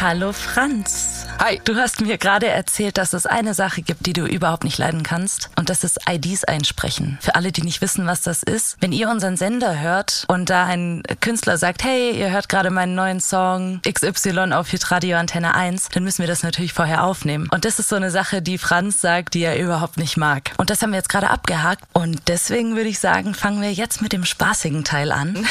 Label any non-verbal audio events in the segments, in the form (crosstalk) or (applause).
Hallo Franz. Hi. Du hast mir gerade erzählt, dass es eine Sache gibt, die du überhaupt nicht leiden kannst. Und das ist IDs einsprechen. Für alle, die nicht wissen, was das ist. Wenn ihr unseren Sender hört und da ein Künstler sagt, hey, ihr hört gerade meinen neuen Song XY auf Hitradio Antenne 1, dann müssen wir das natürlich vorher aufnehmen. Und das ist so eine Sache, die Franz sagt, die er überhaupt nicht mag. Und das haben wir jetzt gerade abgehakt. Und deswegen würde ich sagen, fangen wir jetzt mit dem spaßigen Teil an.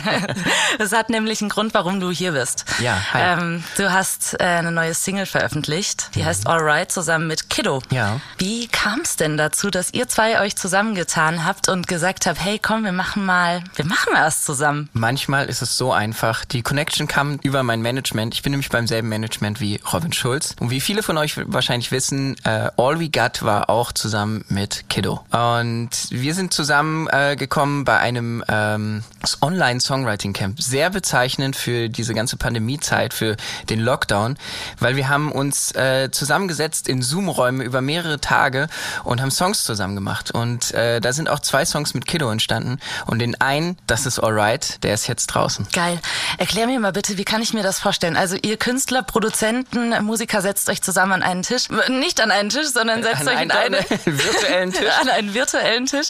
(laughs) das hat nämlich einen Grund, warum du hier bist. Ja, hi. Ähm, du hast äh, eine neue Single veröffentlicht, die heißt Alright zusammen mit Kiddo. Ja. Wie kam es denn dazu, dass ihr zwei euch zusammengetan habt und gesagt habt, hey komm, wir machen mal, wir machen was zusammen? Manchmal ist es so einfach. Die Connection kam über mein Management. Ich bin nämlich beim selben Management wie Robin Schulz. Und wie viele von euch wahrscheinlich wissen, äh, All We Got war auch zusammen mit Kiddo. Und wir sind zusammen äh, gekommen bei einem ähm, Online-Songwriting-Camp. Sehr bezeichnend für diese ganze Pandemiezeit, für den Lockdown, weil wir haben uns äh, zusammengesetzt in Zoom-Räume über mehrere Tage und haben Songs zusammen gemacht. Und äh, da sind auch zwei Songs mit Kiddo entstanden. Und den einen, das ist Alright, der ist jetzt draußen. Geil. Erklär mir mal bitte, wie kann ich mir das vorstellen? Also ihr Künstler, Produzenten, Musiker setzt euch zusammen an einen Tisch. Nicht an einen Tisch, sondern setzt An euch in einen eine (laughs) virtuellen Tisch. an einen virtuellen Tisch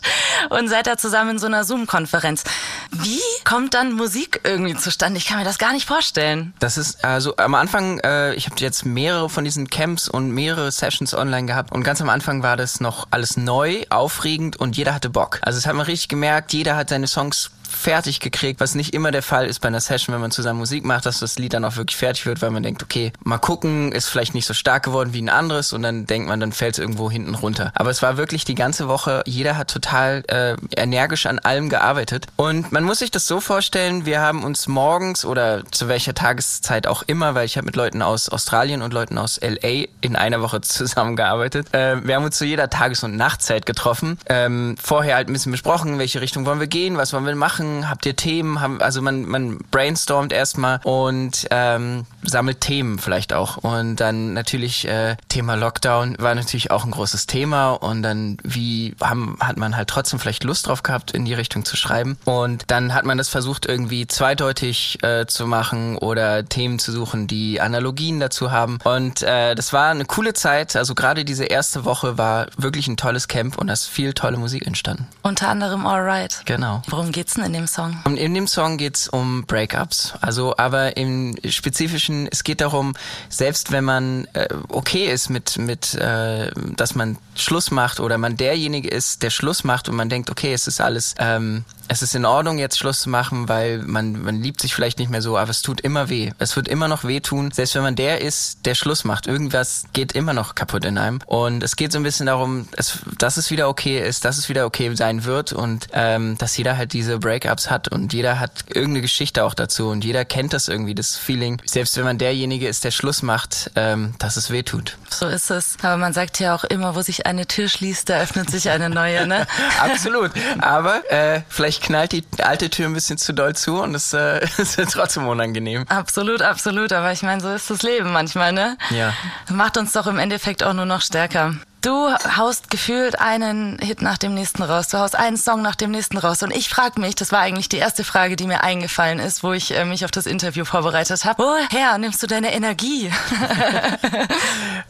und seid da zusammen in so einer Zoom-Konferenz. Wie kommt dann Musik irgendwie zustande? Ich kann mir das gar nicht vorstellen. Das ist also am Anfang, äh, ich habe jetzt mehrere von diesen Camps und mehrere Sessions online gehabt und ganz am Anfang war das noch alles neu, aufregend und jeder hatte Bock. Also das hat man richtig gemerkt, jeder hat seine Songs fertig gekriegt, was nicht immer der Fall ist bei einer Session, wenn man zusammen Musik macht, dass das Lied dann auch wirklich fertig wird, weil man denkt, okay, mal gucken, ist vielleicht nicht so stark geworden wie ein anderes und dann denkt man, dann fällt es irgendwo hinten runter. Aber es war wirklich die ganze Woche, jeder hat total äh, energisch an allem gearbeitet und man muss sich das so vorstellen, wir haben uns morgens oder zu welcher Tageszeit auch immer, weil ich habe mit Leuten aus Australien und Leuten aus LA in einer Woche (laughs) zusammengearbeitet. Äh, wir haben uns zu jeder Tages- und Nachtzeit getroffen, ähm, vorher halt ein bisschen besprochen, welche Richtung wollen wir gehen, was wollen wir machen, habt ihr Themen, haben, also man, man brainstormt erstmal und ähm, sammelt Themen vielleicht auch. Und dann natürlich äh, Thema Lockdown war natürlich auch ein großes Thema und dann wie haben, hat man halt trotzdem vielleicht Lust drauf gehabt, in die Richtung zu schreiben. Und dann hat man das versucht irgendwie zweideutig äh, zu machen oder Themen zu suchen, die Analogien dazu haben. Und äh, das war eine coole Zeit. Also gerade diese erste Woche war wirklich ein tolles Camp und da ist viel tolle Musik entstanden. Unter anderem Alright. Genau. Worum geht's denn in dem Song? Und in dem Song geht's um Breakups. Also, aber im Spezifischen, es geht darum, selbst wenn man äh, okay ist mit, mit äh, dass man Schluss macht oder man derjenige ist, der Schluss macht und man denkt, okay, es ist alles, ähm, es ist in Ordnung, jetzt Schluss zu machen, weil man, man liebt sich vielleicht nicht mehr so, aber es tut immer weh. Es wird immer noch wehtun, selbst wenn man der ist, der Schluss macht. Irgendwas geht immer noch kaputt in einem. Und es geht so ein bisschen darum, es, dass es wieder okay ist, dass es wieder okay sein wird und ähm, dass jeder halt diese Breakups hat und jeder hat irgendeine Geschichte auch dazu und jeder kennt das irgendwie, das Feeling, selbst wenn man derjenige ist, der Schluss macht, ähm, dass es weh tut. So ist es. Aber man sagt ja auch immer, wo sich eine Tür schließt, da öffnet sich eine neue, ne? (laughs) Absolut. Aber äh, vielleicht knallt die alte Tür ein bisschen zu doll zu und es äh, (laughs) ist trotzdem unangenehm. Absolut, absolut. Aber ich meine, so ist das Leben manchmal, ne? Ja. Macht uns doch im Endeffekt auch nur noch stärker. Du haust gefühlt einen Hit nach dem nächsten raus. Du haust einen Song nach dem nächsten raus. Und ich frage mich, das war eigentlich die erste Frage, die mir eingefallen ist, wo ich äh, mich auf das Interview vorbereitet habe. Woher nimmst du deine Energie? (laughs)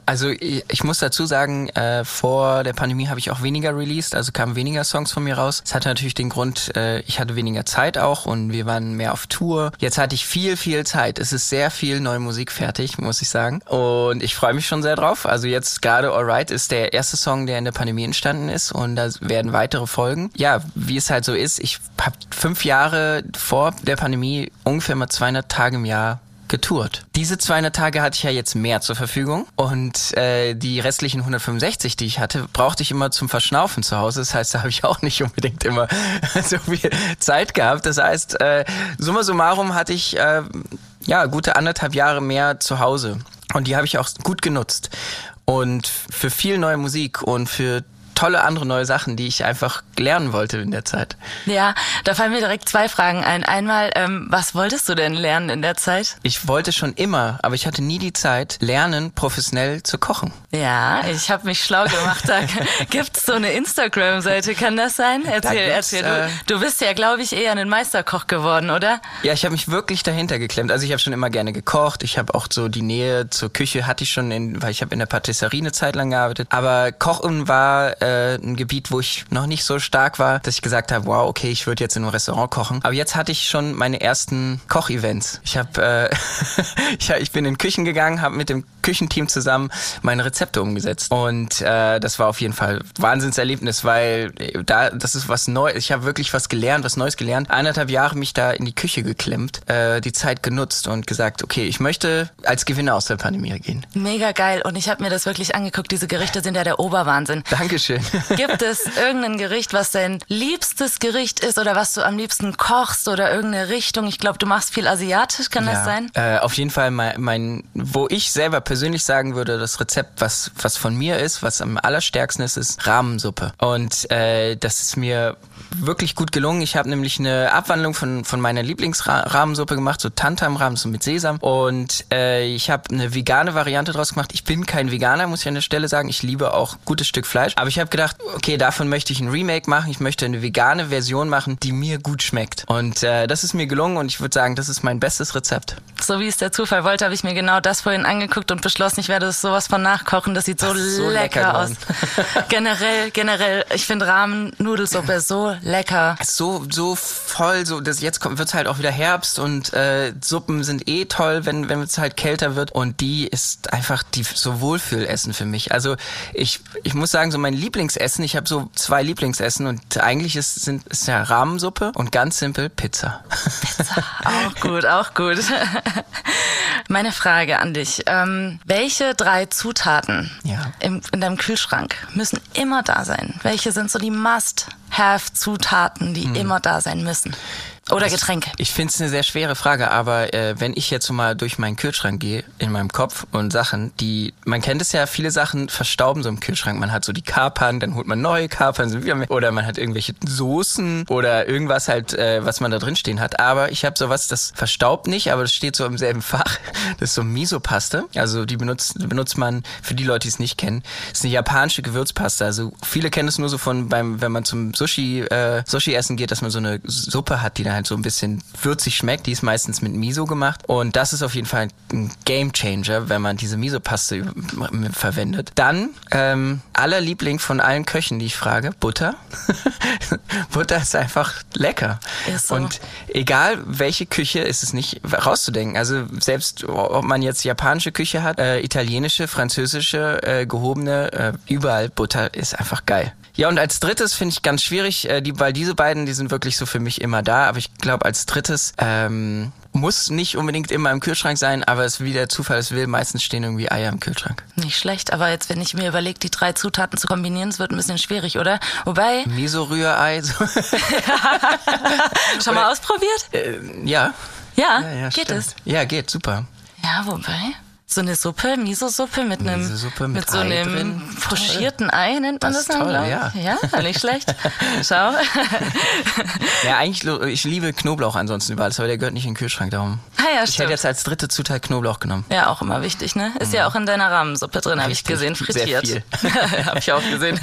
Also ich, ich muss dazu sagen, äh, vor der Pandemie habe ich auch weniger released, also kamen weniger Songs von mir raus. Es hatte natürlich den Grund, äh, ich hatte weniger Zeit auch und wir waren mehr auf Tour. Jetzt hatte ich viel, viel Zeit. Es ist sehr viel neue Musik fertig, muss ich sagen. Und ich freue mich schon sehr drauf. Also jetzt gerade Alright ist der erste Song, der in der Pandemie entstanden ist und da werden weitere folgen. Ja, wie es halt so ist, ich habe fünf Jahre vor der Pandemie ungefähr mal 200 Tage im Jahr getourt. Diese 200 Tage hatte ich ja jetzt mehr zur Verfügung und äh, die restlichen 165, die ich hatte, brauchte ich immer zum Verschnaufen zu Hause. Das heißt, da habe ich auch nicht unbedingt immer (laughs) so viel Zeit gehabt. Das heißt, äh, summa summarum hatte ich äh, ja gute anderthalb Jahre mehr zu Hause und die habe ich auch gut genutzt und für viel neue Musik und für tolle andere neue Sachen, die ich einfach lernen wollte in der Zeit. Ja, da fallen mir direkt zwei Fragen ein. Einmal, ähm, was wolltest du denn lernen in der Zeit? Ich wollte schon immer, aber ich hatte nie die Zeit, lernen, professionell zu kochen. Ja, ich habe mich schlau gemacht. Da (laughs) gibt's so eine Instagram-Seite, kann das sein? Erzähl, erzähl. Du, äh, du bist ja, glaube ich, eher ein Meisterkoch geworden, oder? Ja, ich habe mich wirklich dahinter geklemmt. Also ich habe schon immer gerne gekocht. Ich habe auch so die Nähe zur Küche hatte ich schon, in, weil ich habe in der Patisserie eine Zeit lang gearbeitet. Aber Kochen war äh, ein Gebiet, wo ich noch nicht so stark war, dass ich gesagt habe, wow, okay, ich würde jetzt in einem Restaurant kochen. Aber jetzt hatte ich schon meine ersten Kochevents. Ich habe, äh, (laughs) ich, ich bin in Küchen gegangen, habe mit dem Küchenteam zusammen meine Rezepte umgesetzt. Und äh, das war auf jeden Fall Wahnsinnserlebnis, weil äh, da das ist was Neues. Ich habe wirklich was gelernt, was Neues gelernt. Eineinhalb Jahre mich da in die Küche geklemmt, äh, die Zeit genutzt und gesagt, okay, ich möchte als Gewinner aus der Pandemie gehen. Mega geil. Und ich habe mir das wirklich angeguckt. Diese Gerichte sind ja der Oberwahnsinn. Dankeschön. (laughs) Gibt es irgendein Gericht, was dein liebstes Gericht ist oder was du am liebsten kochst oder irgendeine Richtung? Ich glaube, du machst viel asiatisch, kann das sein? Äh, auf jeden Fall mein, mein, wo ich selber persönlich sagen würde, das Rezept, was, was von mir ist, was am allerstärksten ist, ist Rahmensuppe. Und äh, das ist mir wirklich gut gelungen. Ich habe nämlich eine Abwandlung von, von meiner Lieblingsrahmensuppe gemacht, so Tantam-Rahmen, so mit Sesam. Und äh, ich habe eine vegane Variante draus gemacht. Ich bin kein Veganer, muss ich an der Stelle sagen. Ich liebe auch gutes Stück Fleisch. Aber ich habe gedacht, okay, davon möchte ich ein Remake machen. Ich möchte eine vegane Version machen, die mir gut schmeckt. Und äh, das ist mir gelungen und ich würde sagen, das ist mein bestes Rezept. So wie es der Zufall wollte, habe ich mir genau das vorhin angeguckt und beschlossen, ich werde es sowas von nachkochen. Das sieht so, Das so lecker, lecker aus. (laughs) generell, generell, ich finde Ramen-Nudelsuppe so lecker. so so voll so das jetzt kommt wird's halt auch wieder Herbst und äh, Suppen sind eh toll wenn wenn es halt kälter wird und die ist einfach die so Wohlfühlessen für mich also ich ich muss sagen so mein Lieblingsessen ich habe so zwei Lieblingsessen und eigentlich ist sind ist ja Rahmensuppe und ganz simpel Pizza (laughs) Auch gut, auch gut. (laughs) Meine Frage an dich. Ähm, welche drei Zutaten Ja. im, in deinem Kühlschrank müssen immer da sein? Welche sind so die Must-Have-Zutaten, die immer da sein müssen? Oder Getränke? Ich finde es eine sehr schwere Frage, aber äh, wenn ich jetzt so mal durch meinen Kühlschrank gehe, in meinem Kopf und Sachen, die, man kennt es ja, viele Sachen verstauben so im Kühlschrank. Man hat so die Kapern, dann holt man neue Kapern, sind wieder mehr, oder man hat irgendwelche Soßen oder irgendwas halt, äh, was man da drin stehen hat. Aber ich habe sowas, das verstaubt nicht, aber das steht so im selben Fach. (laughs) Das ist so Miso-Paste. Also die benutzt, benutzt man, für die Leute, die es nicht kennen, ist eine japanische Gewürzpaste. Also viele kennen es nur so von beim, wenn man zum Sushi, äh, Sushi essen geht, dass man so eine Suppe hat, die dann halt so ein bisschen würzig schmeckt. Die ist meistens mit Miso gemacht. Und das ist auf jeden Fall ein Game Changer, wenn man diese Miso-Paste verwendet. Dann, ähm, aller Liebling von allen Köchen, die ich frage, Butter. (laughs) Butter ist einfach lecker. Ist so. Und egal welche Küche, ist es nicht rauszudenken. Also selbst ob man jetzt japanische Küche hat, äh, italienische, französische, äh, gehobene, äh, überall Butter ist einfach geil. Ja, und als drittes finde ich ganz schwierig, äh, die, weil diese beiden, die sind wirklich so für mich immer da. Aber ich glaube, als drittes ähm, muss nicht unbedingt immer im Kühlschrank sein, aber es wie der Zufall es will, meistens stehen irgendwie Eier im Kühlschrank. Nicht schlecht, aber jetzt, wenn ich mir überlege, die drei Zutaten zu kombinieren, es wird ein bisschen schwierig, oder? Wobei, (laughs) Miso-Rührei, so. schon mal ausprobiert? äh, ja. Ja, ja, ja geht stimmt. es. Ja, geht, super. Ja, wobei. So eine Suppe, Miso-Suppe mit einem Miso-Suppe mit so Ei einem drin. pochierten Ei nennt man Das das, dann, toll, ja. Ja, nicht schlecht. (laughs) Schau. Ja, eigentlich, ich liebe Knoblauch ansonsten überall, aber der gehört nicht in den Kühlschrank, darum. Ah ja, Ich hätte stimmt. jetzt als dritte Zutat Knoblauch genommen. Ja, auch immer wichtig, ne? Ist ja auch in deiner Rahmensuppe drin, habe ich gesehen, sehr frittiert. viel. (laughs) habe ich auch gesehen.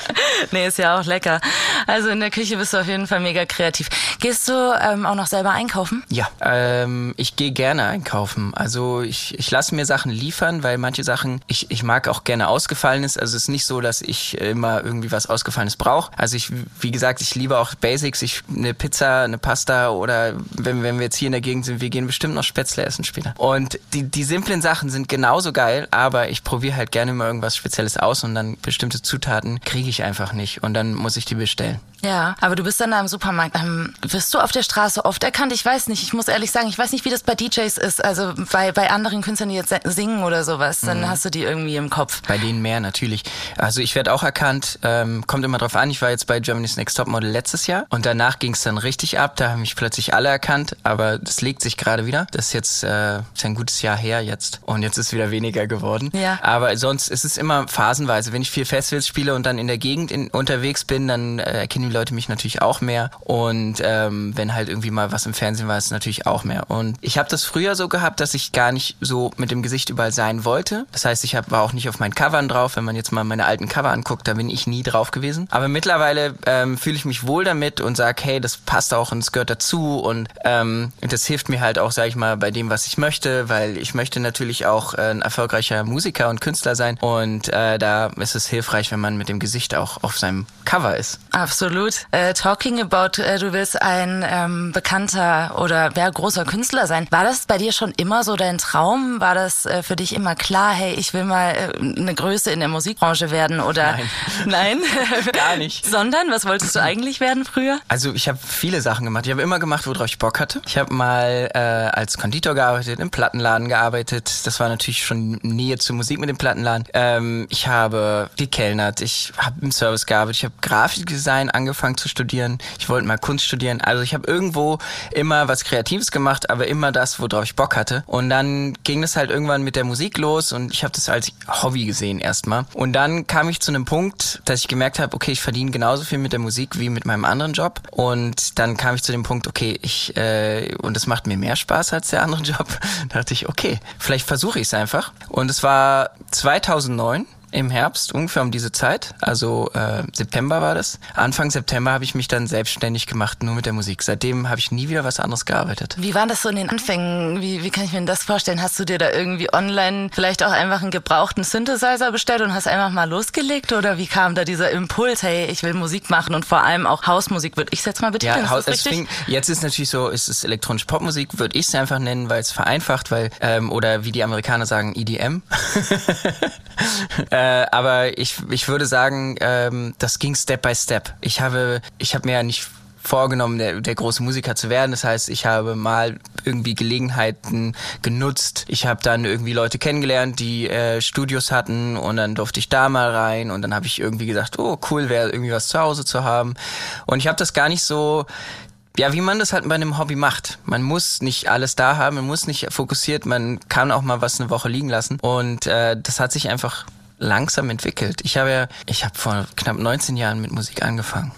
(laughs) nee, ist ja auch lecker. Also in der Küche bist du auf jeden Fall mega kreativ. Gehst du ähm, auch noch selber einkaufen? Ja, ähm, ich gehe gerne einkaufen. Also ich, ich lasse mir Sachen liefern, weil manche Sachen, ich, ich mag auch gerne Ausgefallenes. Also es ist nicht so, dass ich immer irgendwie was Ausgefallenes brauche. Also ich, wie gesagt, ich liebe auch Basics. Ich eine Pizza, eine Pasta oder wenn, wenn wir jetzt hier in der Gegend sind, wir gehen bestimmt noch Spätzle essen später. Und die, die simplen Sachen sind genauso geil, aber ich probiere halt gerne mal irgendwas Spezielles aus und dann bestimmte Zutaten kriege ich einfach nicht und dann muss ich die bestellen. Ja, aber du bist dann da im Supermarkt. Ähm, wirst du auf der Straße oft erkannt? Ich weiß nicht. Ich muss ehrlich sagen, ich weiß nicht, wie das bei DJs ist. Also bei, bei anderen Künstlern, die jetzt singen oder sowas, dann mhm. hast du die irgendwie im Kopf. Bei denen mehr natürlich. Also ich werde auch erkannt, ähm, kommt immer drauf an, ich war jetzt bei Germany's Next Top Model letztes Jahr und danach ging es dann richtig ab, da haben mich plötzlich alle erkannt, aber das legt sich gerade wieder. Das ist jetzt äh, ist ein gutes Jahr her jetzt und jetzt ist wieder weniger geworden. Ja. Aber sonst ist es immer phasenweise. Wenn ich viel Festivals spiele und dann in der Gegend in, unterwegs bin, dann äh, erkennen die Leute mich natürlich auch mehr und ähm, wenn halt irgendwie mal was im Fernsehen war, ist es natürlich auch mehr. Und ich habe das früher so gehabt, dass ich gar nicht so mit dem Gesicht überall sein wollte. Das heißt, ich hab, war auch nicht auf meinen Covern drauf. Wenn man jetzt mal meine alten Cover anguckt, da bin ich nie drauf gewesen. Aber mittlerweile ähm, fühle ich mich wohl damit und sage, hey, das passt auch und es gehört dazu und ähm, das hilft mir halt auch, sage ich mal, bei dem, was ich möchte, weil ich möchte natürlich auch äh, ein erfolgreicher Musiker und Künstler sein und äh, da ist es hilfreich, wenn man mit dem Gesicht auch auf seinem Cover ist. Absolut. Äh, talking about, äh, du willst ein ähm, bekannter oder wer großer Künstler sein. War das bei dir schon immer so dein Traum? War das äh, für dich immer klar, hey, ich will mal äh, eine Größe in der Musikbranche werden oder nein? (laughs) Nein, (laughs) gar nicht. Sondern was wolltest du eigentlich werden früher? Also ich habe viele Sachen gemacht. Ich habe immer gemacht, worauf ich Bock hatte. Ich habe mal äh, als Konditor gearbeitet, im Plattenladen gearbeitet. Das war natürlich schon Nähe zur Musik mit dem Plattenladen. Ähm, ich habe gekellnert. Ich habe im Service gearbeitet. Ich habe Grafikdesign angefangen zu studieren. Ich wollte mal Kunst studieren. Also ich habe irgendwo immer was Kreatives gemacht, aber immer das, worauf ich Bock hatte. Und dann ging es halt irgendwann mit der Musik los und ich habe das als Hobby gesehen erstmal. Und dann kam ich zu einem Punkt, dass ich gemerkt habe, okay, ich verdiene genauso viel mit der Musik wie mit meinem anderen Job. Und dann kam ich zu dem Punkt, okay, ich äh, und es macht mir mehr Spaß als der andere (laughs) Job. da dachte ich, okay, vielleicht versuche ich es einfach. Und es war 2009 im Herbst, ungefähr um diese Zeit, also äh, September war das. Anfang September habe ich mich dann selbstständig gemacht, nur mit der Musik. Seitdem habe ich nie wieder was anderes gearbeitet. Wie war das so in den Anfängen? Wie, wie kann ich mir das vorstellen? Hast du dir da irgendwie online vielleicht auch einfach einen gebrauchten Synthesizer bestellt und hast einfach mal losgelegt? Oder wie kam da dieser Impuls, hey, ich will Musik machen und vor allem auch Hausmusik, würde ich es jetzt mal betiteln? Ja, Haus, ist fing, jetzt ist natürlich so, ist es elektronische Popmusik, würde ich es einfach nennen, weil es vereinfacht, weil, ähm, oder wie die Amerikaner sagen, EDM. (laughs) Äh, aber ich, ich würde sagen, ähm, das ging Step by Step. Ich habe, ich habe mir ja nicht vorgenommen, der, der große Musiker zu werden. Das heißt, ich habe mal irgendwie Gelegenheiten genutzt. Ich habe dann irgendwie Leute kennengelernt, die äh, Studios hatten und dann durfte ich da mal rein und dann habe ich irgendwie gesagt, oh cool wäre irgendwie was zu Hause zu haben. Und ich habe das gar nicht so ja, wie man das halt bei einem Hobby macht. Man muss nicht alles da haben, man muss nicht fokussiert, man kann auch mal was eine Woche liegen lassen. Und äh, das hat sich einfach langsam entwickelt. Ich habe ja, ich habe vor knapp 19 Jahren mit Musik angefangen.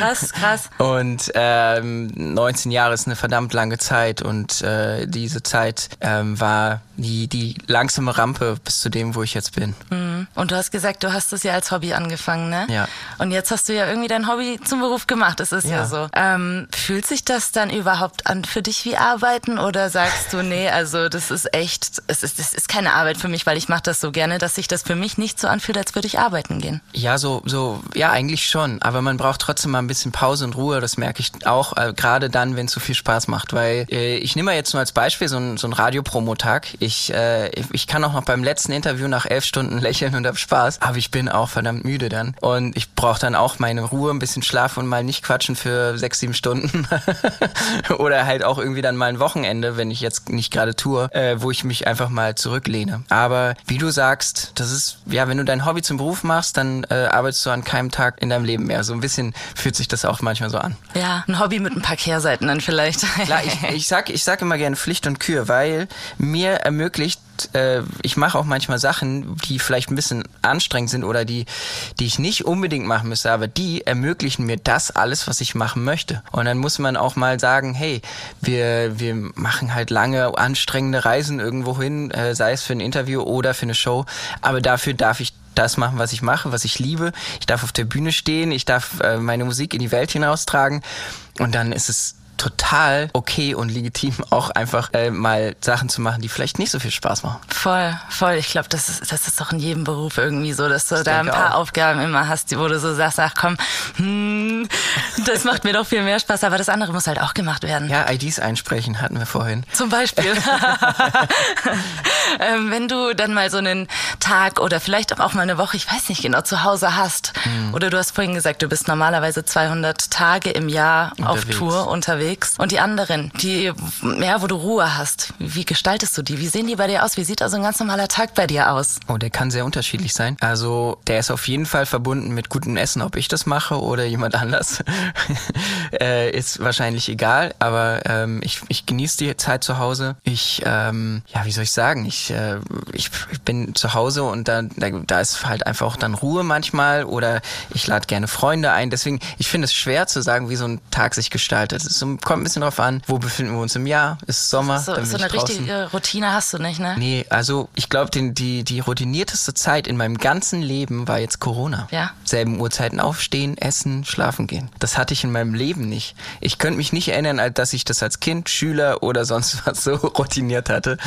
Krass, krass. und ähm, 19 Jahre ist eine verdammt lange Zeit und äh, diese Zeit ähm, war die, die langsame Rampe bis zu dem, wo ich jetzt bin. Mhm. Und du hast gesagt, du hast das ja als Hobby angefangen, ne? Ja. Und jetzt hast du ja irgendwie dein Hobby zum Beruf gemacht, das ist ja, ja so. Ähm, fühlt sich das dann überhaupt an für dich wie Arbeiten oder sagst du, nee, also das ist echt, es ist, das ist keine Arbeit für mich, weil ich mache das so gerne, dass sich das für mich nicht so anfühlt, als würde ich arbeiten gehen? Ja, so, so, ja, eigentlich schon. Aber man braucht trotzdem mal ein bisschen Pause und Ruhe, das merke ich auch, äh, gerade dann, wenn es so viel Spaß macht. Weil äh, ich nehme mal jetzt nur als Beispiel so ein, so Radiopromotag. Ich, äh, ich kann auch noch beim letzten Interview nach elf Stunden (laughs) lächeln und hab Spaß, aber ich bin auch verdammt müde dann. Und ich brauche dann auch meine Ruhe, ein bisschen Schlaf und mal nicht quatschen für sechs, sieben Stunden. (laughs) Oder halt auch irgendwie dann mal ein Wochenende, wenn ich jetzt nicht gerade tue, äh, wo ich mich einfach mal zurücklehne. Aber wie du sagst, das ist, ja, wenn du dein Hobby zum Beruf machst, dann äh, arbeitest du an keinem Tag in deinem Leben mehr. So ein bisschen fühlt sich das auch manchmal so an. Ja, ein Hobby mit ein paar Kehrseiten dann vielleicht. (laughs) Klar, ich, ich sag, ich sag immer gerne Pflicht und Kür, weil mir ermöglicht äh, ich mache auch manchmal Sachen, die vielleicht ein bisschen anstrengend sind oder die, die ich nicht unbedingt machen müsste, aber die ermöglichen mir das alles, was ich machen möchte. Und dann muss man auch mal sagen, hey, wir, wir machen halt lange, anstrengende Reisen irgendwo hin, äh, sei es für ein Interview oder für eine Show, aber dafür darf ich das machen, was ich mache, was ich liebe. Ich darf auf der Bühne stehen, ich darf äh, meine Musik in die Welt hinaustragen und dann ist es total okay und legitim, (laughs) auch einfach äh, mal Sachen zu machen, die vielleicht nicht so viel Spaß machen. Voll, voll. Ich glaube, das ist, das ist doch in jedem Beruf irgendwie so, dass du ich da ein paar auch. Aufgaben immer hast, wo du so sagst, ach komm, hm, das macht mir doch viel mehr Spaß, aber das andere muss halt auch gemacht werden. Ja, IDs einsprechen hatten wir vorhin. Zum Beispiel. (laughs) ähm, wenn du dann mal so einen Tag oder vielleicht auch mal eine Woche, ich weiß nicht genau, zu Hause hast, mhm. oder du hast vorhin gesagt, du bist normalerweise 200 Tage im Jahr unterwegs. auf Tour unterwegs auflegst und die anderen, die, ja, wo du Ruhe hast. Wie gestaltest du die? Wie sehen die bei dir aus? Wie sieht also ein ganz normaler Tag bei dir aus? Oh, der kann sehr unterschiedlich sein. Also der ist auf jeden Fall verbunden mit gutem Essen, ob ich das mache oder jemand anders. (laughs) äh, ist wahrscheinlich egal, aber ähm, ich, ich genieße die Zeit zu Hause. Ich, ähm, ja, wie soll ich sagen, ich, äh, ich, ich bin zu Hause und da, da, da ist halt einfach auch dann Ruhe manchmal oder ich lade gerne Freunde ein. Deswegen, ich finde es schwer zu sagen, wie so ein Tag sich gestaltet. Es kommt ein bisschen drauf an, wo befinden wir uns im Jahr. Ist Sommer? So, so eine richtige Routine hast du nicht, ne? Nee, also ich glaube, die, die routinierteste Zeit in meinem ganzen Leben war jetzt Corona. Ja. Selben Uhrzeiten aufstehen, essen, schlafen gehen. Das hatte ich in meinem Leben nicht. Ich könnte mich nicht erinnern, dass ich das als Kind, Schüler oder sonst (laughs) was so routiniert hatte.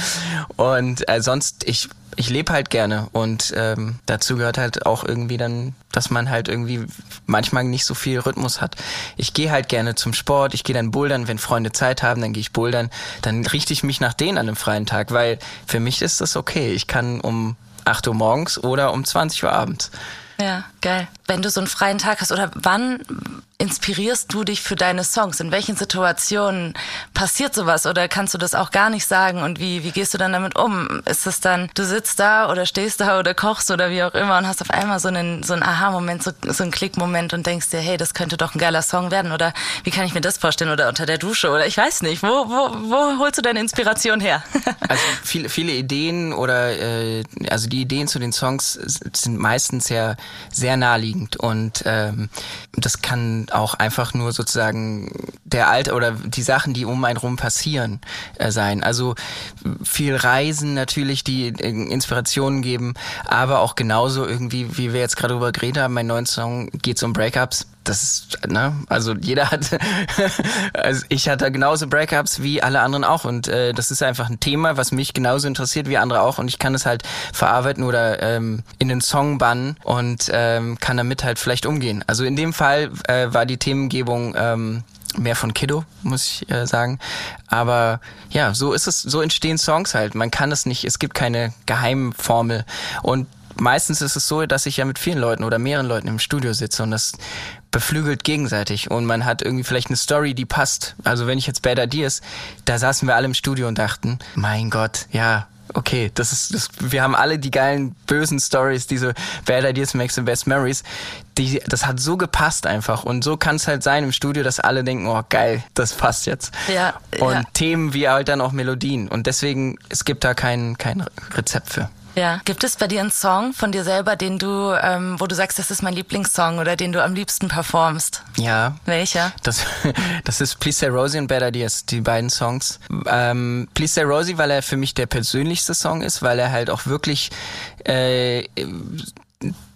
Und äh, sonst, ich ich lebe halt gerne und ähm, dazu gehört halt auch irgendwie dann, dass man halt irgendwie manchmal nicht so viel Rhythmus hat. Ich gehe halt gerne zum Sport, ich gehe dann bouldern, wenn Freunde Zeit haben, dann gehe ich bouldern, dann richte ich mich nach denen an einem freien Tag, weil für mich ist das okay. Ich kann um 8 Uhr morgens oder um 20 Uhr abends. Ja, geil. Wenn du so einen freien Tag hast oder wann inspirierst du dich für deine Songs? In welchen Situationen passiert sowas oder kannst du das auch gar nicht sagen? Und wie, wie gehst du dann damit um? Ist es dann, du sitzt da oder stehst da oder kochst oder wie auch immer und hast auf einmal so einen, so einen Aha-Moment, so, so einen Klickmoment und denkst dir, hey, das könnte doch ein geiler Song werden oder wie kann ich mir das vorstellen oder unter der Dusche oder ich weiß nicht. Wo, wo, wo holst du deine Inspiration her? (laughs) also viele, viele Ideen oder äh, also die Ideen zu den Songs sind meistens ja sehr naheliegend und ähm, das kann auch einfach nur sozusagen der Alt oder die Sachen, die um einen rum passieren, äh, sein. Also viel Reisen natürlich, die Inspirationen geben, aber auch genauso irgendwie, wie wir jetzt gerade drüber geredet haben, mein neuen Song geht's um Breakups das ist, ne, also jeder hat, (laughs) also ich hatte genauso Breakups wie alle anderen auch und äh, das ist einfach ein Thema, was mich genauso interessiert wie andere auch und ich kann es halt verarbeiten oder ähm, in den Song bannen und ähm, kann damit halt vielleicht umgehen. Also in dem Fall äh, war die Themengebung ähm, mehr von Kiddo, muss ich äh, sagen. Aber ja, so ist es, so entstehen Songs halt. Man kann es nicht, es gibt keine Geheimformel und meistens ist es so, dass ich ja mit vielen Leuten oder mehreren Leuten im Studio sitze und das beflügelt gegenseitig und man hat irgendwie vielleicht eine Story, die passt. Also wenn ich jetzt Bad Ideas, da saßen wir alle im Studio und dachten, mein Gott, ja, okay, das ist, das, wir haben alle die geilen, bösen Stories, diese Bad Ideas makes the best memories. Die, das hat so gepasst einfach. Und so kann es halt sein im Studio, dass alle denken, oh geil, das passt jetzt. Ja. Und ja. Themen wie halt dann auch Melodien. Und deswegen, es gibt da kein, kein Rezept für. Ja. Gibt es bei dir einen Song von dir selber, den du, ähm, wo du sagst, das ist mein Lieblingssong oder den du am liebsten performst? Ja. Welcher? Das, (laughs) das ist Please Say Rosie und Bad Ideas, die beiden Songs. Ähm, Please Say Rosie, weil er für mich der persönlichste Song ist, weil er halt auch wirklich äh,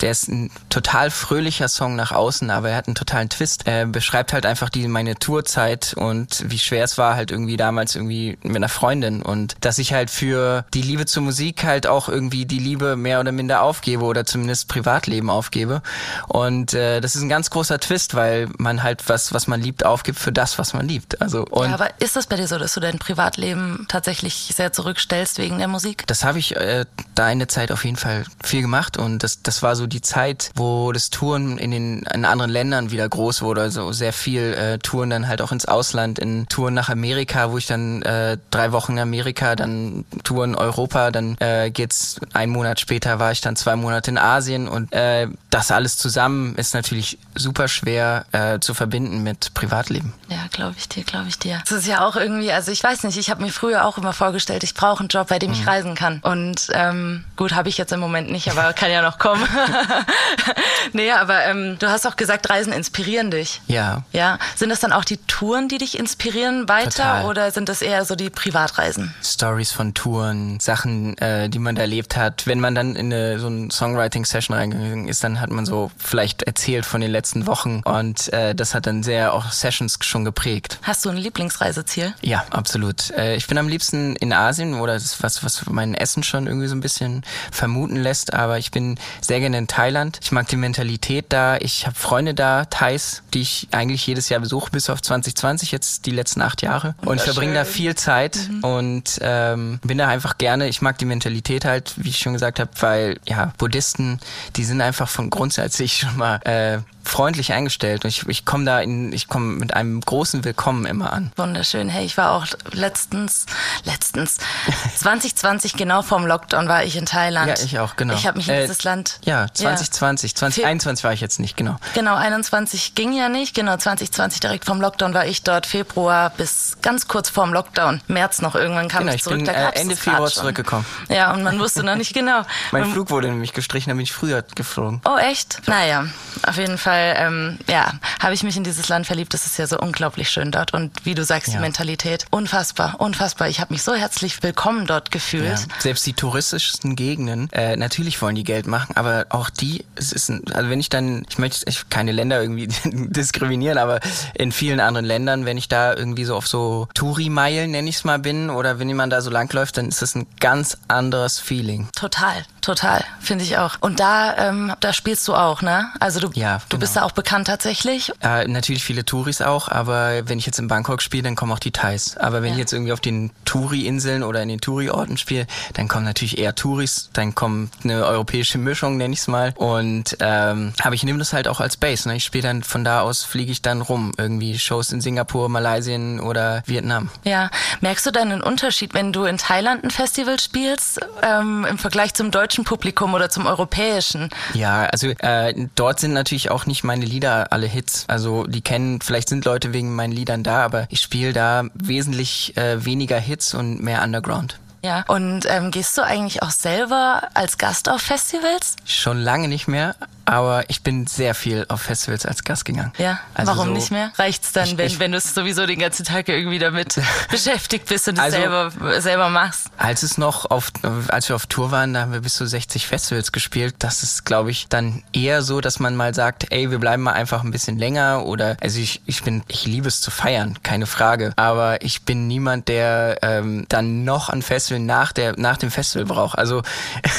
der ist ein total fröhlicher Song nach außen, aber er hat einen totalen Twist. Er beschreibt halt einfach die meine Tourzeit und wie schwer es war halt irgendwie damals irgendwie mit einer Freundin und dass ich halt für die Liebe zur Musik halt auch irgendwie die Liebe mehr oder minder aufgebe oder zumindest Privatleben aufgebe. Und äh, das ist ein ganz großer Twist, weil man halt was, was man liebt, aufgibt für das, was man liebt. Also und ja, aber ist das bei dir so, dass du dein Privatleben tatsächlich sehr zurückstellst wegen der Musik? Das habe ich äh, da eine Zeit auf jeden Fall viel gemacht und das, das war so die Zeit, wo das Touren in den in anderen Ländern wieder groß wurde, also sehr viel äh, Touren dann halt auch ins Ausland, in Touren nach Amerika, wo ich dann äh, drei Wochen in Amerika, dann Touren Europa, dann äh, geht's ein Monat später war ich dann zwei Monate in Asien und äh, das alles zusammen ist natürlich super schwer äh, zu verbinden mit Privatleben. Ja, glaube ich dir, glaube ich dir. Das ist ja auch irgendwie, also ich weiß nicht, ich habe mir früher auch immer vorgestellt, ich brauche einen Job, bei dem ich mhm. reisen kann. Und ähm, gut, habe ich jetzt im Moment nicht, aber kann ja noch kommen. (laughs) (laughs) nee, aber ähm, du hast auch gesagt, Reisen inspirieren dich. Ja. Ja. Sind das dann auch die Touren, die dich inspirieren weiter Total. oder sind das eher so die Privatreisen? Stories von Touren, Sachen, äh, die man da erlebt hat. Wenn man dann in eine, so eine Songwriting-Session reingegangen ist, dann hat man so vielleicht erzählt von den letzten Wochen und äh, das hat dann sehr auch Sessions schon geprägt. Hast du ein Lieblingsreiseziel? Ja, absolut. Äh, ich bin am liebsten in Asien oder das ist was, was mein Essen schon irgendwie so ein bisschen vermuten lässt, aber ich bin sehr gerne in Thailand. Ich mag die Mentalität da. Ich habe Freunde da, Thais, die ich eigentlich jedes Jahr besuche, bis auf 2020, jetzt die letzten acht Jahre. Und ich verbringe da viel Zeit mhm. und ähm, bin da einfach gerne. Ich mag die Mentalität halt, wie ich schon gesagt habe, weil ja, Buddhisten, die sind einfach von grundsätzlich (laughs) schon mal äh, freundlich eingestellt und ich, ich komme da in, ich komme mit einem großen Willkommen immer an. Wunderschön. Hey, ich war auch letztens, letztens, (laughs) 2020 genau vorm Lockdown war ich in Thailand. Ja, ich auch, genau. Ich habe mich in Äh, dieses Land. Ja, 2020, 2021 war ich jetzt nicht, genau. Genau, 21 ging ja nicht. Genau, 2020 direkt vom Lockdown war ich dort. Februar bis ganz kurz vorm Lockdown. März noch irgendwann kam Genau, ich zurück. bin äh, Ende Februar zurückgekommen. Ja, und man wusste noch nicht genau. (laughs) Mein Flug wurde nämlich gestrichen, da bin ich früher geflogen. Oh, echt? Naja, auf jeden Fall, ähm, ja, habe ich mich in dieses Land verliebt. Das ist ja so unglaublich schön dort. Und wie du sagst, die Ja. Mentalität, unfassbar, unfassbar. Ich habe mich so herzlich willkommen dort gefühlt. Ja, selbst die touristischsten Gegenden, äh, natürlich wollen die Geld machen, aber auch die, es ist ein, also wenn ich dann, ich möchte ich, keine Länder irgendwie (laughs) diskriminieren, aber in vielen anderen Ländern, wenn ich da irgendwie so auf so Touri-Meilen, nenne ich es mal, bin, oder wenn jemand da so langläuft, dann ist das ein ganz anderes Feeling. Total, total, finde ich auch. Und da, ähm, da spielst du auch, ne? Also du, Ja, du bist da genau. auch bekannt tatsächlich. Äh, natürlich viele Touris auch, aber wenn ich jetzt in Bangkok spiele, dann kommen auch die Thais. Aber wenn Ja. ich jetzt irgendwie auf den Touri-Inseln oder in den Touri-Orten spiele, dann kommen natürlich eher Touris, dann kommt eine europäische Mischung, nenne ich es mal. Und ähm, aber ich nehme das halt auch als Base. Ne? Ich spiele dann von da aus, fliege ich dann rum. Irgendwie Shows in Singapur, Malaysia oder Vietnam. Ja, merkst du dann einen Unterschied, wenn du in Thailand ein Festival spielst, ähm, im Vergleich zum deutschen Publikum oder zum europäischen? Ja, also äh, dort sind natürlich auch nicht meine Lieder alle Hits. Also die kennen, vielleicht sind Leute wegen meinen Liedern da, aber ich spiele da wesentlich äh, weniger Hits und mehr Underground. Ja. Und ähm, gehst du eigentlich auch selber als Gast auf Festivals? Schon lange nicht mehr, aber ich bin sehr viel auf Festivals als Gast gegangen. Ja. Also Warum so- nicht mehr? Reicht's dann, Ich- wenn, ich- wenn du sowieso den ganzen Tag irgendwie damit (laughs) beschäftigt bist und es Also- selber, selber machst? Als es noch auf, als wir auf Tour waren, da haben wir bis zu 60 Festivals gespielt. Das ist, glaube ich, dann eher so, dass man mal sagt, ey, wir bleiben mal einfach ein bisschen länger oder, also ich, ich bin, ich liebe es zu feiern, keine Frage. Aber ich bin niemand, der ähm, dann noch ein Festival nach der, nach dem Festival braucht. Also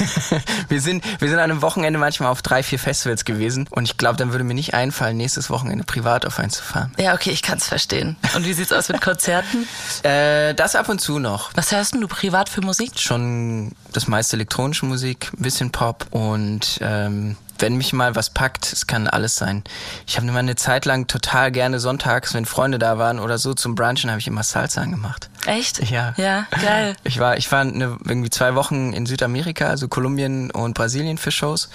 (laughs) wir sind, wir sind an einem Wochenende manchmal auf drei, vier Festivals gewesen und ich glaube, dann würde mir nicht einfallen, nächstes Wochenende privat auf eins zu fahren. Ja, okay, ich kann's verstehen. Und wie sieht's aus mit Konzerten? (laughs) Äh, das ab und zu noch. Was hörst du privat für Musik? schon das meiste elektronische Musik, ein bisschen Pop und ähm, wenn mich mal was packt, es kann alles sein. Ich habe immer eine Zeit lang total gerne sonntags, wenn Freunde da waren oder so zum Brunchen, habe ich immer Salsa angemacht. Echt? Ja. Ja, geil. (laughs) Ich war, ich war eine, irgendwie zwei Wochen in Südamerika, also Kolumbien und Brasilien für Shows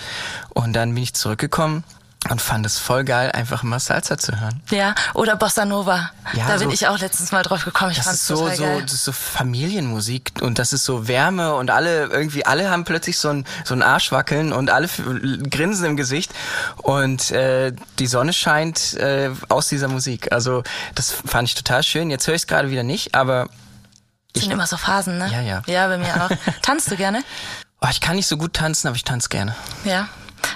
und dann bin ich zurückgekommen und fand es voll geil, einfach immer Salsa zu hören. Ja, oder Bossa Nova. Ja, da bin so- ich auch letztens mal drauf gekommen. Ich Das ist so, total so, geil. das ist so Familienmusik und das ist so Wärme und alle irgendwie, alle haben plötzlich so ein, so ein Arschwackeln und alle grinsen im Gesicht und äh, die Sonne scheint äh, aus dieser Musik. Also das fand ich total schön. Jetzt höre ich es gerade wieder nicht, aber Das sind immer so Phasen, ne? Ja, ja. Ja, bei mir auch. Tanzt du gerne? (laughs) oh, ich kann nicht so gut tanzen, aber ich tanze gerne. Ja.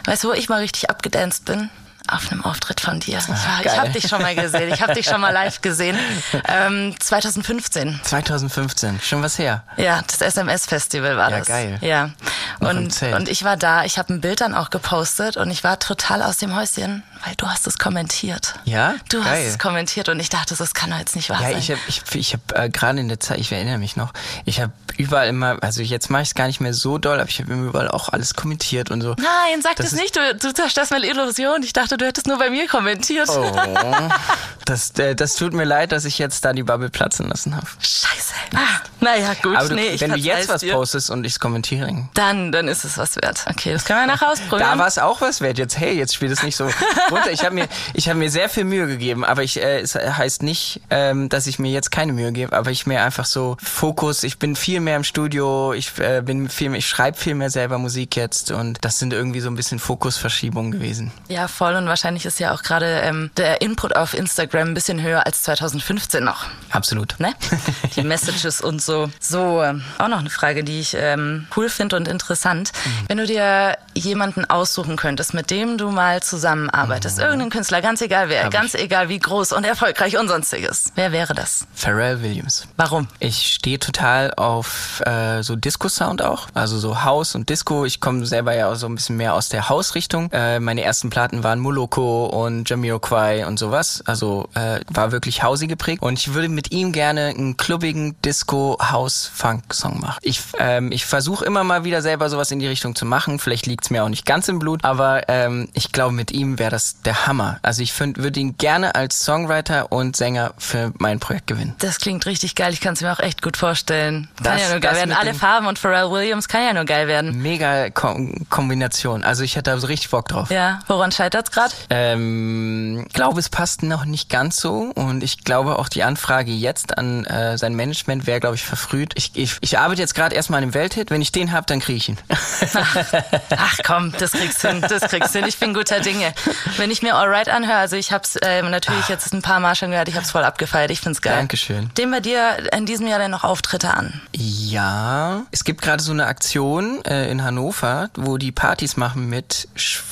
Weißt du, wo ich mal richtig abgedanced bin? Auf einem Auftritt von dir. Ich, war, ich geil. habe dich schon mal gesehen. Ich habe dich schon mal live gesehen. (laughs) Ähm, 2015. 2015, schon was her. Ja, das SMS-Festival war Ja, das. geil. Ja. Noch im Und, und ich war da, ich habe ein Bild dann auch gepostet und ich war total aus dem Häuschen, weil du hast es kommentiert. Ja? Du Geil. hast es kommentiert und ich dachte, das kann doch jetzt nicht wahr Ja, sein. ich habe ich, ich hab, äh, gerade in der Zeit, ich erinnere mich noch, ich habe überall immer, also jetzt mache ich es gar nicht mehr so doll, aber ich habe überall auch alles kommentiert und so. Nein, sag Das das, nicht, du, du zerstörst meine Illusion. Ich dachte, du hättest nur bei mir kommentiert. Oh, (laughs) das, äh, das tut mir leid, dass ich jetzt da die Bubble platzen lassen habe. Scheiße. Ah, naja, gut. Aber du, nee, wenn du jetzt was dir. postest und ich es kommentiere, Dann, dann ist es was wert. Okay, das können wir nachher ausprobieren. da war es auch was wert. Jetzt, hey, jetzt spielt es nicht so (laughs) runter. Ich habe mir, ich habe mir sehr viel Mühe gegeben, aber ich, äh, es heißt nicht, ähm, dass ich mir jetzt keine Mühe gebe, aber ich mir einfach so Fokus. Ich bin viel mehr im Studio. Ich äh, bin viel mehr, ich schreibe viel mehr selber Musik jetzt und das sind irgendwie so ein bisschen Fokusverschiebungen gewesen. Ja, voll. Und wahrscheinlich ist ja auch gerade ähm, der Input auf Instagram ein bisschen höher als 2015 noch. Absolut. Ne? Die (laughs) Messages und so. So, ähm, auch noch eine Frage, die ich ähm, cool finde und interessant. Mhm. Wenn du dir jemanden aussuchen könntest, mit dem du mal zusammenarbeitest, irgendeinen Künstler, ganz egal wer, Mhm. Hab ganz egal wie groß und erfolgreich und sonstiges, wer wäre das? Pharrell Williams. Warum? Ich stehe total auf äh, so Disco-Sound auch, also so House und Disco. Ich komme selber ja auch so ein bisschen mehr aus der House-Richtung. Äh, meine ersten Platten waren Moloko und Jamiroquai und sowas. Also äh, war wirklich Housey geprägt. Und ich würde mit ihm gerne einen klubbigen Disco-House-Funk-Song machen. Ich, ähm, ich versuche immer mal wieder selber sowas in die Richtung zu machen. Vielleicht liegt es mir auch nicht ganz im Blut, aber ähm, ich glaube, mit ihm wäre das der Hammer. Also ich würde ihn gerne als Songwriter und Sänger für mein Projekt gewinnen. Das klingt richtig geil. Ich kann es mir auch echt gut vorstellen. Kann das, ja nur geil werden. Alle Farben und Pharrell Williams kann ja nur geil werden. Mega Kom Kombination. Also ich hätte da so richtig Bock drauf. Ja, woran scheitert es gerade? Ähm, glaube, es passt noch nicht ganz so und ich glaube auch die Anfrage jetzt an äh, sein Management wäre, glaube ich, verfrüht. Ich, ich, ich arbeite jetzt gerade erstmal an dem Welthit. Wenn ich den habe, dann kriege ich ihn. Ach, (laughs) ach, komm, das kriegst du hin, das kriegst du hin. Ich bin guter Dinge. Wenn ich mir Alright anhöre, also ich habe es äh, natürlich jetzt ein paar Mal schon gehört, ich habe es voll abgefeiert. Ich finde es geil. Dankeschön. Dem bei dir in diesem Jahr denn noch Auftritte an? Ja, es gibt gerade so eine Aktion äh, in Hannover, wo die Partys machen mit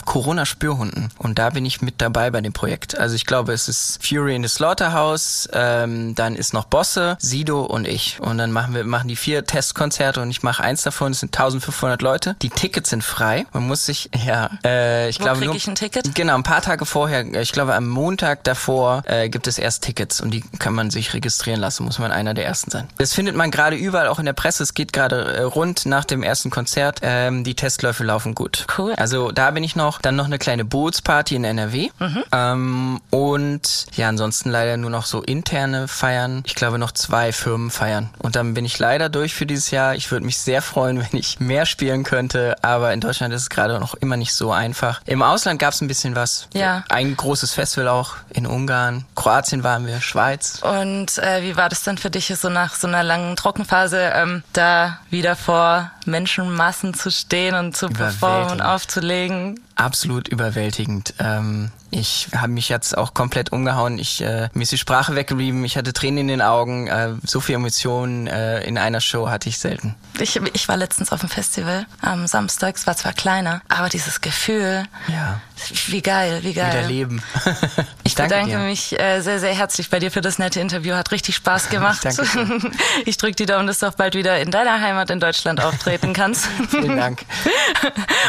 Corona-Spürhunden. Und da bin ich mit dabei bei dem Projekt. Also ich glaube, es ist Fury in the Slaughterhouse, ähm, dann ist noch Bosse, Sido und ich. Und dann machen wir machen die vier Testkonzerte und ich mache eins davon. Es sind 1500 Leute. Die Tickets sind frei. Man muss sich, (laughs) ja, äh, ich Wo glaube nur, ich ein Ticket? Genau, ein paar Tage vorher. Ich glaube, am Montag davor äh, gibt es erst Tickets und die kann man sich registrieren lassen. Muss man einer der ersten sein. Das findet man gerade überall, auch in der Presse. Es geht gerade äh, rund nach dem ersten Konzert. Ähm, die Testläufe laufen gut. Cool. Also da bin ich noch. Dann noch eine kleine Bootsparty in NRW. Mhm. Ähm, und ja, ansonsten leider nur noch so interne Feiern. Ich glaube noch zwei Firmen feiern. Und dann bin ich leider durch für dieses Jahr. Ich würde mich sehr freuen, (laughs) wenn ich mehr spielen könnte. Aber in Deutschland ist es gerade noch immer nicht so einfach. Im Ausland gab es ein bisschen was. Ja. Ein großes Festival auch in Ungarn. Kroatien waren wir, Schweiz. Und äh, wie war das denn für dich so nach so einer langen Trockenphase, ähm, da wieder vor Menschenmassen zu stehen und zu performen und aufzulegen? Absolut überwältigend. Ähm, ich habe mich jetzt auch komplett umgehauen. Ich, äh, mir ist die Sprache weggeblieben. Ich hatte Tränen in den Augen. Äh, so viel Emotionen äh, in einer Show hatte ich selten. Ich, ich war letztens auf dem Festival am Samstag. Es war zwar kleiner, aber dieses Gefühl. Ja. Wie geil, wie geil. Wieder leben. (laughs) ich danke bedanke dir. mich äh, sehr, sehr herzlich bei dir für das nette Interview. Hat richtig Spaß gemacht. (laughs) danke (laughs) ich drücke die Daumen, dass du auch bald wieder in deiner Heimat in Deutschland auftreten kannst. Vielen Dank.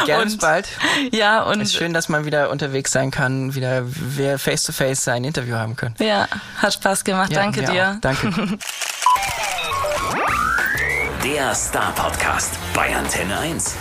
Gerne und, bald. Ja, und. Es ist schön, dass man wieder unterwegs sein kann, wieder face to face ein Interview haben können. Ja, hat Spaß gemacht. Ja, danke dir. Auch. Danke. (laughs) Der Star Podcast bei Antenne 1.